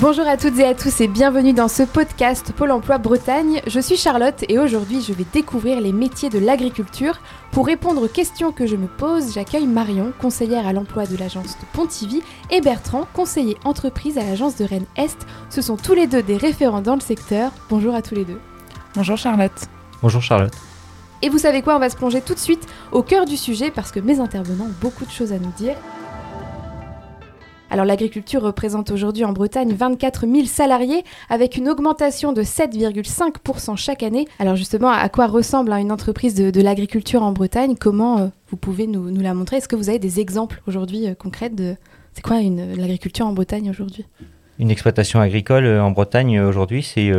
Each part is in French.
Bonjour à toutes et à tous et bienvenue dans ce podcast Pôle Emploi Bretagne. Je suis Charlotte et aujourd'hui je vais découvrir les métiers de l'agriculture. Pour répondre aux questions que je me pose, j'accueille Marion, conseillère à l'emploi de l'agence de Pontivy, et Bertrand, conseiller entreprise à l'agence de Rennes-Est. Ce sont tous les deux des référents dans le secteur. Bonjour à tous les deux. Bonjour Charlotte. Bonjour Charlotte. Et vous savez quoi, on va se plonger tout de suite au cœur du sujet parce que mes intervenants ont beaucoup de choses à nous dire. Alors l'agriculture représente aujourd'hui en Bretagne 24 000 salariés avec une augmentation de 7,5% chaque année. Alors justement, à quoi ressemble hein, une entreprise de, l'agriculture en Bretagne? Comment euh, vous pouvez nous, la montrer? Est-ce que vous avez des exemples aujourd'hui euh, concrets de... C'est quoi l'agriculture en Bretagne aujourd'hui? Une exploitation agricole euh, en Bretagne euh, aujourd'hui, c'est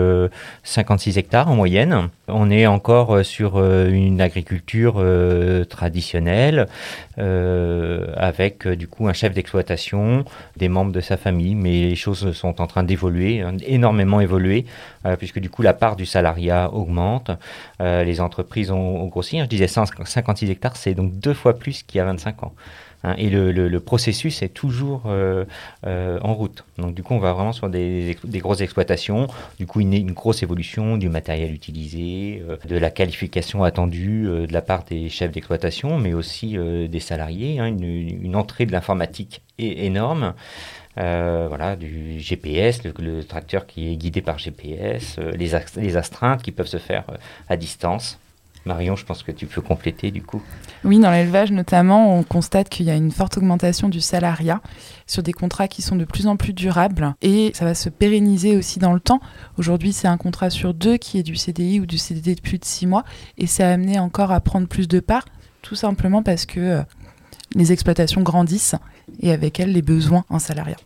56 euh, hectares en moyenne. On est encore sur une agriculture traditionnelle avec du coup un chef d'exploitation, des membres de sa famille, mais les choses sont en train d'évoluer, hein, énormément évoluer, puisque du coup la part du salariat augmente, les entreprises ont, ont grossi. Je disais 56 hectares, c'est donc deux fois plus qu'il y a 25 ans. Hein, et le, processus est toujours euh, euh, en route. Donc du coup, on va vraiment sur des, grosses exploitations, du coup une, une, grosse évolution du matériel utilisé, euh, de la qualification attendue de la part des chefs d'exploitation, mais aussi des salariés, hein, une, entrée de l'informatique énorme. voilà, du GPS, le, tracteur qui est guidé par GPS, les, les, astreintes qui peuvent se faire à distance. Marion, je pense que tu peux compléter du coup. Oui, dans l'élevage notamment, on constate qu'il y a une forte augmentation du salariat sur des contrats qui sont de plus en plus durables et ça va se pérenniser aussi dans le temps. Aujourd'hui, c'est un contrat sur deux qui est du CDI ou du CDD de plus de six mois et c'est amené encore à prendre plus de parts, tout simplement parce que euh, les exploitations grandissent et avec elles les besoins en salariat.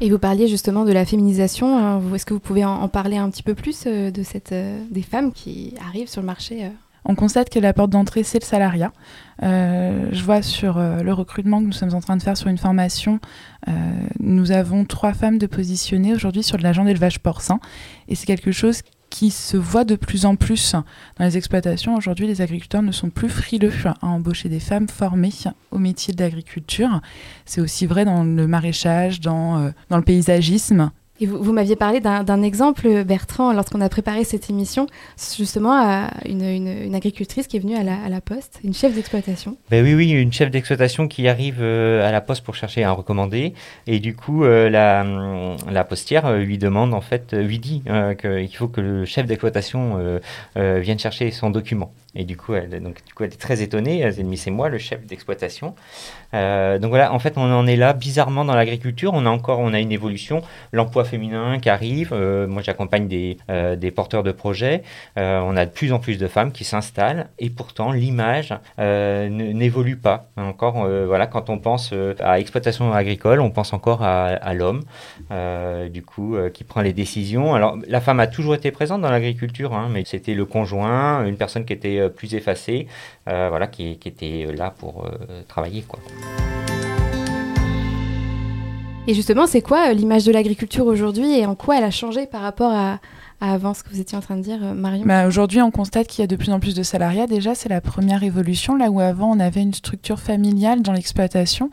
Et vous parliez justement de la féminisation. Hein. Est-ce que vous pouvez en, parler un petit peu plus euh, de cette, euh, des femmes qui arrivent sur le marché on constate que la porte d'entrée, c'est le salariat. Euh, je vois sur euh, le recrutement que nous sommes en train de faire sur une formation, euh, nous avons trois femmes de positionner aujourd'hui sur de l'agent d'élevage porcin. Et c'est quelque chose qui se voit de plus en plus dans les exploitations. Aujourd'hui, les agriculteurs ne sont plus frileux à embaucher des femmes formées au métier de l'agriculture. C'est aussi vrai dans le maraîchage, dans, dans le paysagisme vous, m'aviez parlé d'un exemple, Bertrand, lorsqu'on a préparé cette émission, justement à une, agricultrice qui est venue à la, poste, une chef d'exploitation. Ben oui, oui, une chef d'exploitation qui arrive euh, à la poste pour chercher un recommandé. Et du coup, euh, la, la, postière euh, lui demande, en fait, lui dit qu'il faut que le chef d'exploitation vienne chercher son document. Et du coup, elle, donc, du coup, elle est très étonnée. C'est moi le chef d'exploitation. Euh, donc voilà, en fait, on en est là bizarrement dans l'agriculture. On a encore, on a une évolution, l'emploi féminin qui arrive. Euh, moi, j'accompagne des, euh, des, porteurs de projets. on a de plus en plus de femmes qui s'installent, et pourtant l'image n'évolue pas. Encore, voilà, quand on pense à exploitation agricole, on pense encore à, à l'homme, du coup, qui prend les décisions. Alors, la femme a toujours été présente dans l'agriculture, hein, mais c'était le conjoint, une personne qui était plus effacée, voilà, qui, qui, était là pour travailler, quoi. Et justement, c'est quoi euh, l'image de l'agriculture aujourd'hui et en quoi elle a changé par rapport à, avant ce que vous étiez en train de dire, euh, Marion? Bah, Aujourd'hui, on constate qu'il y a de plus en plus de salariats. Déjà, c'est la première évolution, là où avant, on avait une structure familiale dans l'exploitation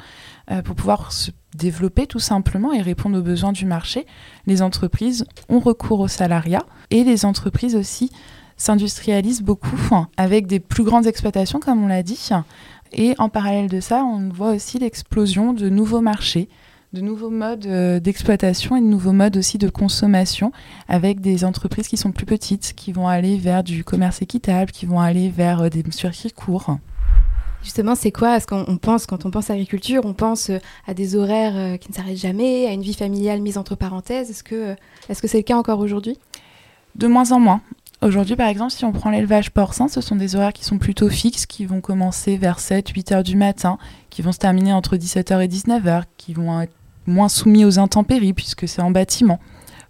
euh, pour pouvoir se développer tout simplement et répondre aux besoins du marché. Les entreprises ont recours au salariat et les entreprises aussi s'industrialisent beaucoup avec des plus grandes exploitations, comme on l'a dit. Et en parallèle de ça, on voit aussi l'explosion de nouveaux marchés, de nouveaux modes euh, d'exploitation et de nouveaux modes aussi de consommation avec des entreprises qui sont plus petites, qui vont aller vers du commerce équitable, qui vont aller vers euh, des circuits courts. Justement, c'est quoi ce qu'on pense quand on pense agriculture On pense euh, à des horaires qui ne s'arrêtent jamais, à une vie familiale mise entre parenthèses? Est-ce que c'est -ce c'est le cas encore aujourd'hui? De moins en moins. Aujourd'hui, par exemple, si on prend l'élevage porcin, ce sont des horaires qui sont plutôt fixes, qui vont commencer vers 7-8 heures du matin, qui vont se terminer entre 17h et 19h, qui vont être moins soumis aux intempéries puisque c'est en bâtiment.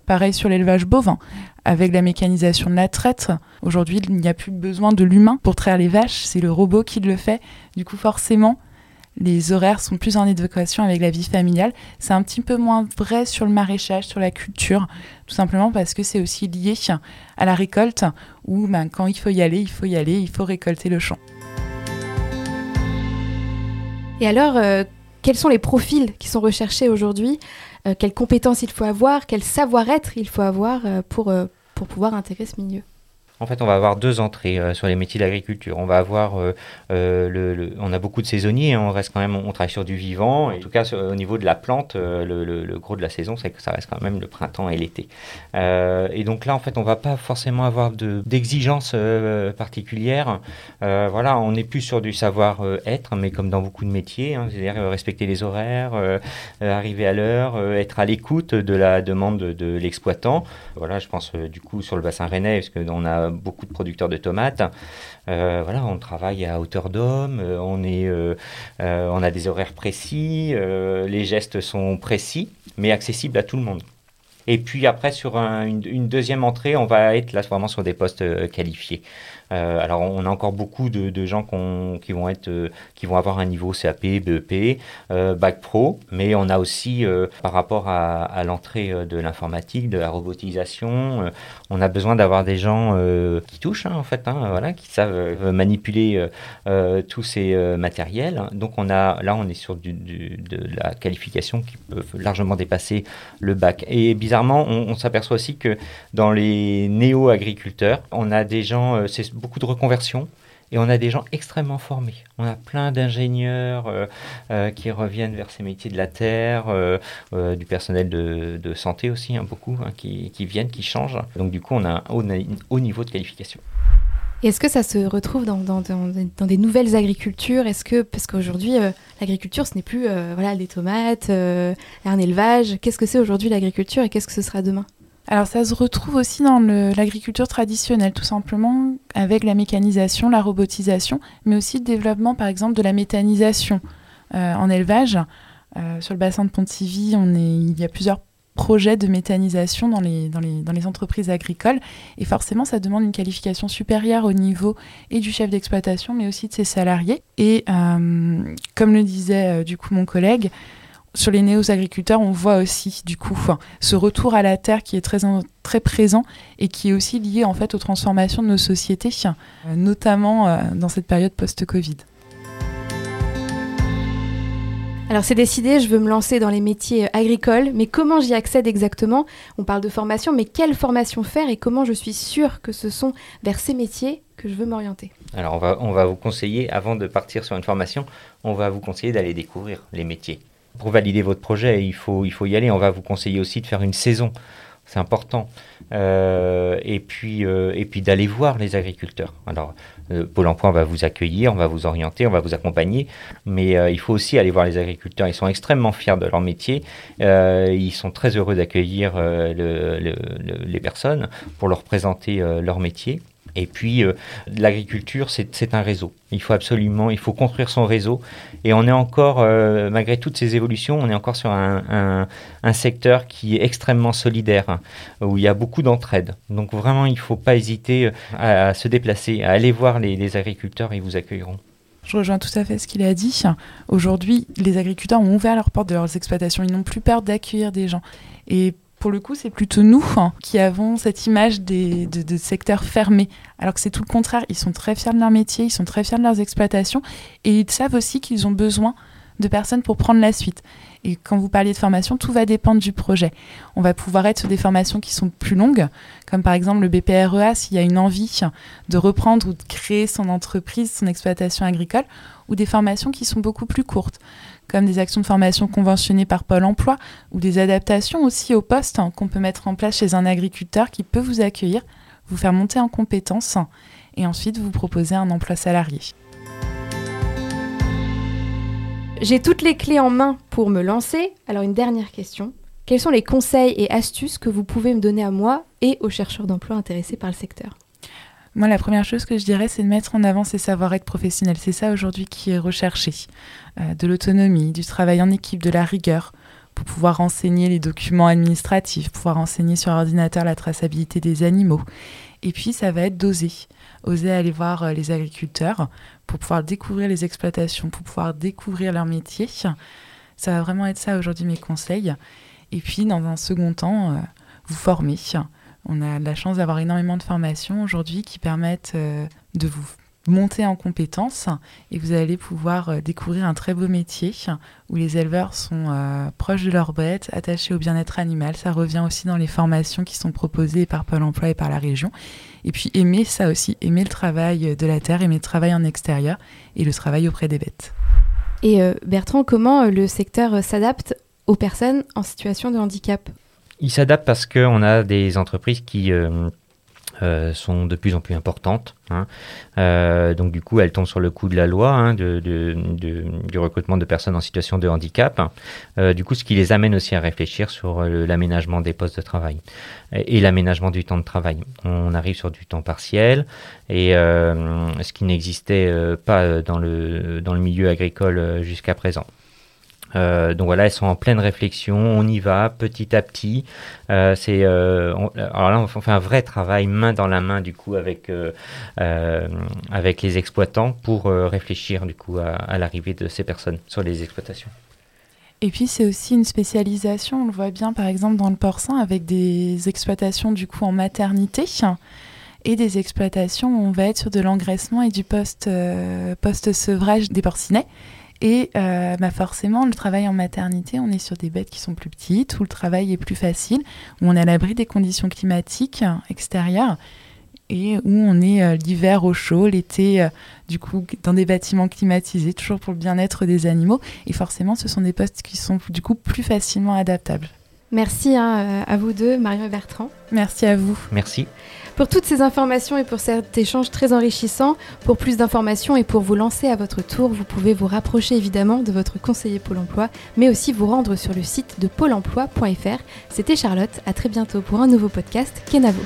Pareil sur l'élevage bovin. Avec la mécanisation de la traite, aujourd'hui, il n'y a plus besoin de l'humain pour traire les vaches, c'est le robot qui le fait. Du coup, forcément, les horaires sont plus en éducation avec la vie familiale. C'est un petit peu moins vrai sur le maraîchage, sur la culture, tout simplement parce que c'est aussi lié à la récolte, où ben, quand il faut y aller, il faut y aller, il faut récolter le champ. Et alors, euh, quels sont les profils qui sont recherchés aujourd'hui? Quelles compétences il faut avoir, quel savoir-être il faut avoir pour, pour pouvoir intégrer ce milieu? En fait, on va avoir deux entrées euh, sur les métiers d'agriculture. On va avoir, euh, euh, le, on a beaucoup de saisonniers, hein. on reste quand même, on travaille sur du vivant. En tout cas, au niveau de la plante, le, gros de la saison, c'est que ça reste quand même le printemps et l'été. et donc là, en fait, on va pas forcément avoir d'exigences particulières. voilà, on n'est plus sur du savoir-être, mais comme dans beaucoup de métiers, hein, c'est-à-dire respecter les horaires, arriver à l'heure, être à l'écoute de la demande de, l'exploitant. Voilà, je pense du coup sur le bassin rennais, parce qu'on a beaucoup de producteurs de tomates. Euh, voilà, on travaille à hauteur d'homme, euh, euh, on a des horaires précis, les gestes sont précis, mais accessibles à tout le monde. Et puis après, sur une, deuxième entrée, on va être là vraiment sur des postes qualifiés. Euh, alors, on a encore beaucoup de, gens qui, vont être, euh, qui vont avoir un niveau CAP, BEP, euh, Bac Pro, mais on a aussi, par rapport à, l'entrée de l'informatique, de la robotisation, on a besoin d'avoir des gens qui touchent, hein, en fait, hein, voilà, qui savent manipuler tous ces matériels. Donc, on a, là, on est sur de la qualification qui peut largement dépasser le bac. Et bizarrement, on, s'aperçoit aussi que dans les néo-agriculteurs, on a des gens, beaucoup de reconversions. Et on a des gens extrêmement formés. On a plein d'ingénieurs euh, euh, qui reviennent vers ces métiers de la terre, euh, du personnel de, santé aussi, hein, beaucoup, hein, qui, viennent, qui changent. Donc du coup, on a un haut, niveau de qualification. Est-ce que ça se retrouve dans, dans, des nouvelles agricultures? Est-ce que parce qu'aujourd'hui l'agriculture ce n'est plus voilà des tomates, un élevage? Qu'est-ce que c'est aujourd'hui l'agriculture et qu'est-ce que ce sera demain? Alors ça se retrouve aussi dans l'agriculture traditionnelle, tout simplement avec la mécanisation, la robotisation, mais aussi le développement par exemple de la méthanisation euh, en élevage. Euh, sur le bassin de Pontivy, on il y a plusieurs projets de méthanisation dans les entreprises agricoles. Et forcément, ça demande une qualification supérieure au niveau et du chef d'exploitation, mais aussi de ses salariés. Et euh, comme le disait du coup mon collègue, sur les néo-agriculteurs, on voit aussi du coup ce retour à la terre qui est très, très présent et qui est aussi lié en fait aux transformations de nos sociétés, euh, notamment euh, dans cette période post-Covid. Alors c'est décidé, je veux me lancer dans les métiers euh, agricoles, mais comment j'y accède exactement? On parle de formation, mais quelle formation faire et comment je suis sûre que ce sont vers ces métiers que je veux m'orienter? Alors on va, on va vous conseiller, avant de partir sur une formation, on va vous conseiller d'aller découvrir les métiers pour valider votre projet, il faut, il faut y aller. On va vous conseiller aussi de faire une saison. C'est important. Euh, et puis, euh, puis d'aller voir les agriculteurs. Alors, euh, Pôle emploi va vous accueillir, on va vous orienter, on va vous accompagner, mais il faut aussi aller voir les agriculteurs. Ils sont extrêmement fiers de leur métier. ils sont très heureux d'accueillir les personnes pour leur présenter leur métier. Et puis, euh, l'agriculture, c'est un réseau. Il faut absolument, il faut construire son réseau. Et on est encore, euh, malgré toutes ces évolutions, on est encore sur un, secteur qui est extrêmement solidaire, où il y a beaucoup d'entraide. Donc vraiment, il ne faut pas hésiter euh, à, se déplacer, à aller voir les, les agriculteurs, ils vous accueilleront. Je rejoins tout à fait ce qu'il a dit. Aujourd'hui, les agriculteurs ont ouvert leurs portes de leurs exploitations. Ils n'ont plus peur d'accueillir des gens. Et pour le coup, c'est plutôt nous hein, qui avons cette image des, de, secteurs fermés, alors que c'est tout le contraire. Ils sont très fiers de leur métier, ils sont très fiers de leurs exploitations, et ils savent aussi qu'ils ont besoin de personnes pour prendre la suite. Et quand vous parliez de formation, tout va dépendre du projet. On va pouvoir être sur des formations qui sont plus longues, comme par exemple le BPREA, s'il y a une envie de reprendre ou de créer son entreprise, son exploitation agricole, ou des formations qui sont beaucoup plus courtes comme des actions de formation conventionnées par Pôle Emploi ou des adaptations aussi au poste hein, qu'on peut mettre en place chez un agriculteur qui peut vous accueillir, vous faire monter en compétences et ensuite vous proposer un emploi salarié. J'ai toutes les clés en main pour me lancer. Alors une dernière question. Quels sont les conseils et astuces que vous pouvez me donner à moi et aux chercheurs d'emploi intéressés par le secteur? Moi, la première chose que je dirais, c'est de mettre en avant ses savoir-être professionnels. C'est ça aujourd'hui qui est recherché. Euh, de l'autonomie, du travail en équipe, de la rigueur, pour pouvoir renseigner les documents administratifs, pouvoir renseigner sur ordinateur la traçabilité des animaux. Et puis, ça va être d'oser. Oser aller voir euh, les agriculteurs pour pouvoir découvrir les exploitations, pour pouvoir découvrir leur métier. Ça va vraiment être ça aujourd'hui mes conseils. Et puis, dans un second temps, euh, vous former on a la chance d'avoir énormément de formations aujourd'hui qui permettent euh, de vous monter en compétences et vous allez pouvoir euh, découvrir un très beau métier où les éleveurs sont euh, proches de leurs bêtes, attachés au bien-être animal. Ça revient aussi dans les formations qui sont proposées par Pôle emploi et par la région. Et puis aimer ça aussi, aimer le travail de la terre, aimer le travail en extérieur et le travail auprès des bêtes. Et Bertrand, comment le secteur s'adapte aux personnes en situation de handicap? Il s'adapte parce qu'on a des entreprises qui euh, sont de plus en plus importantes. Hein. Euh, donc du coup, elles tombent sur le coup de la loi hein, du recrutement de personnes en situation de handicap. Euh, du coup, ce qui les amène aussi à réfléchir sur l'aménagement des postes de travail et, l'aménagement du temps de travail. On arrive sur du temps partiel et ce qui n'existait pas dans le milieu agricole jusqu'à présent. Euh, donc voilà, elles sont en pleine réflexion. On y va petit à petit. Euh, c'est euh, alors là, on fait un vrai travail main dans la main du coup avec avec les exploitants pour réfléchir du coup à, l'arrivée de ces personnes sur les exploitations. Et puis c'est aussi une spécialisation. On le voit bien par exemple dans le porcin avec des exploitations du coup en maternité et des exploitations où on va être sur de l'engraissement et du post post sevrage des porcinets. Et euh, bah forcément, le travail en maternité, on est sur des bêtes qui sont plus petites, où le travail est plus facile, où on est à l'abri des conditions climatiques extérieures et où on est euh, l'hiver au chaud, l'été euh, du coup dans des bâtiments climatisés, toujours pour le bien-être des animaux. Et forcément, ce sont des postes qui sont du coup plus facilement adaptables. Merci hein, à vous deux, Marion et Bertrand. Merci à vous. Merci. Pour toutes ces informations et pour cet échange très enrichissant, pour plus d'informations et pour vous lancer à votre tour, vous pouvez vous rapprocher évidemment de votre conseiller Pôle emploi, mais aussi vous rendre sur le site de pôle emploi.fr. C'était Charlotte, à très bientôt pour un nouveau podcast Kenavo.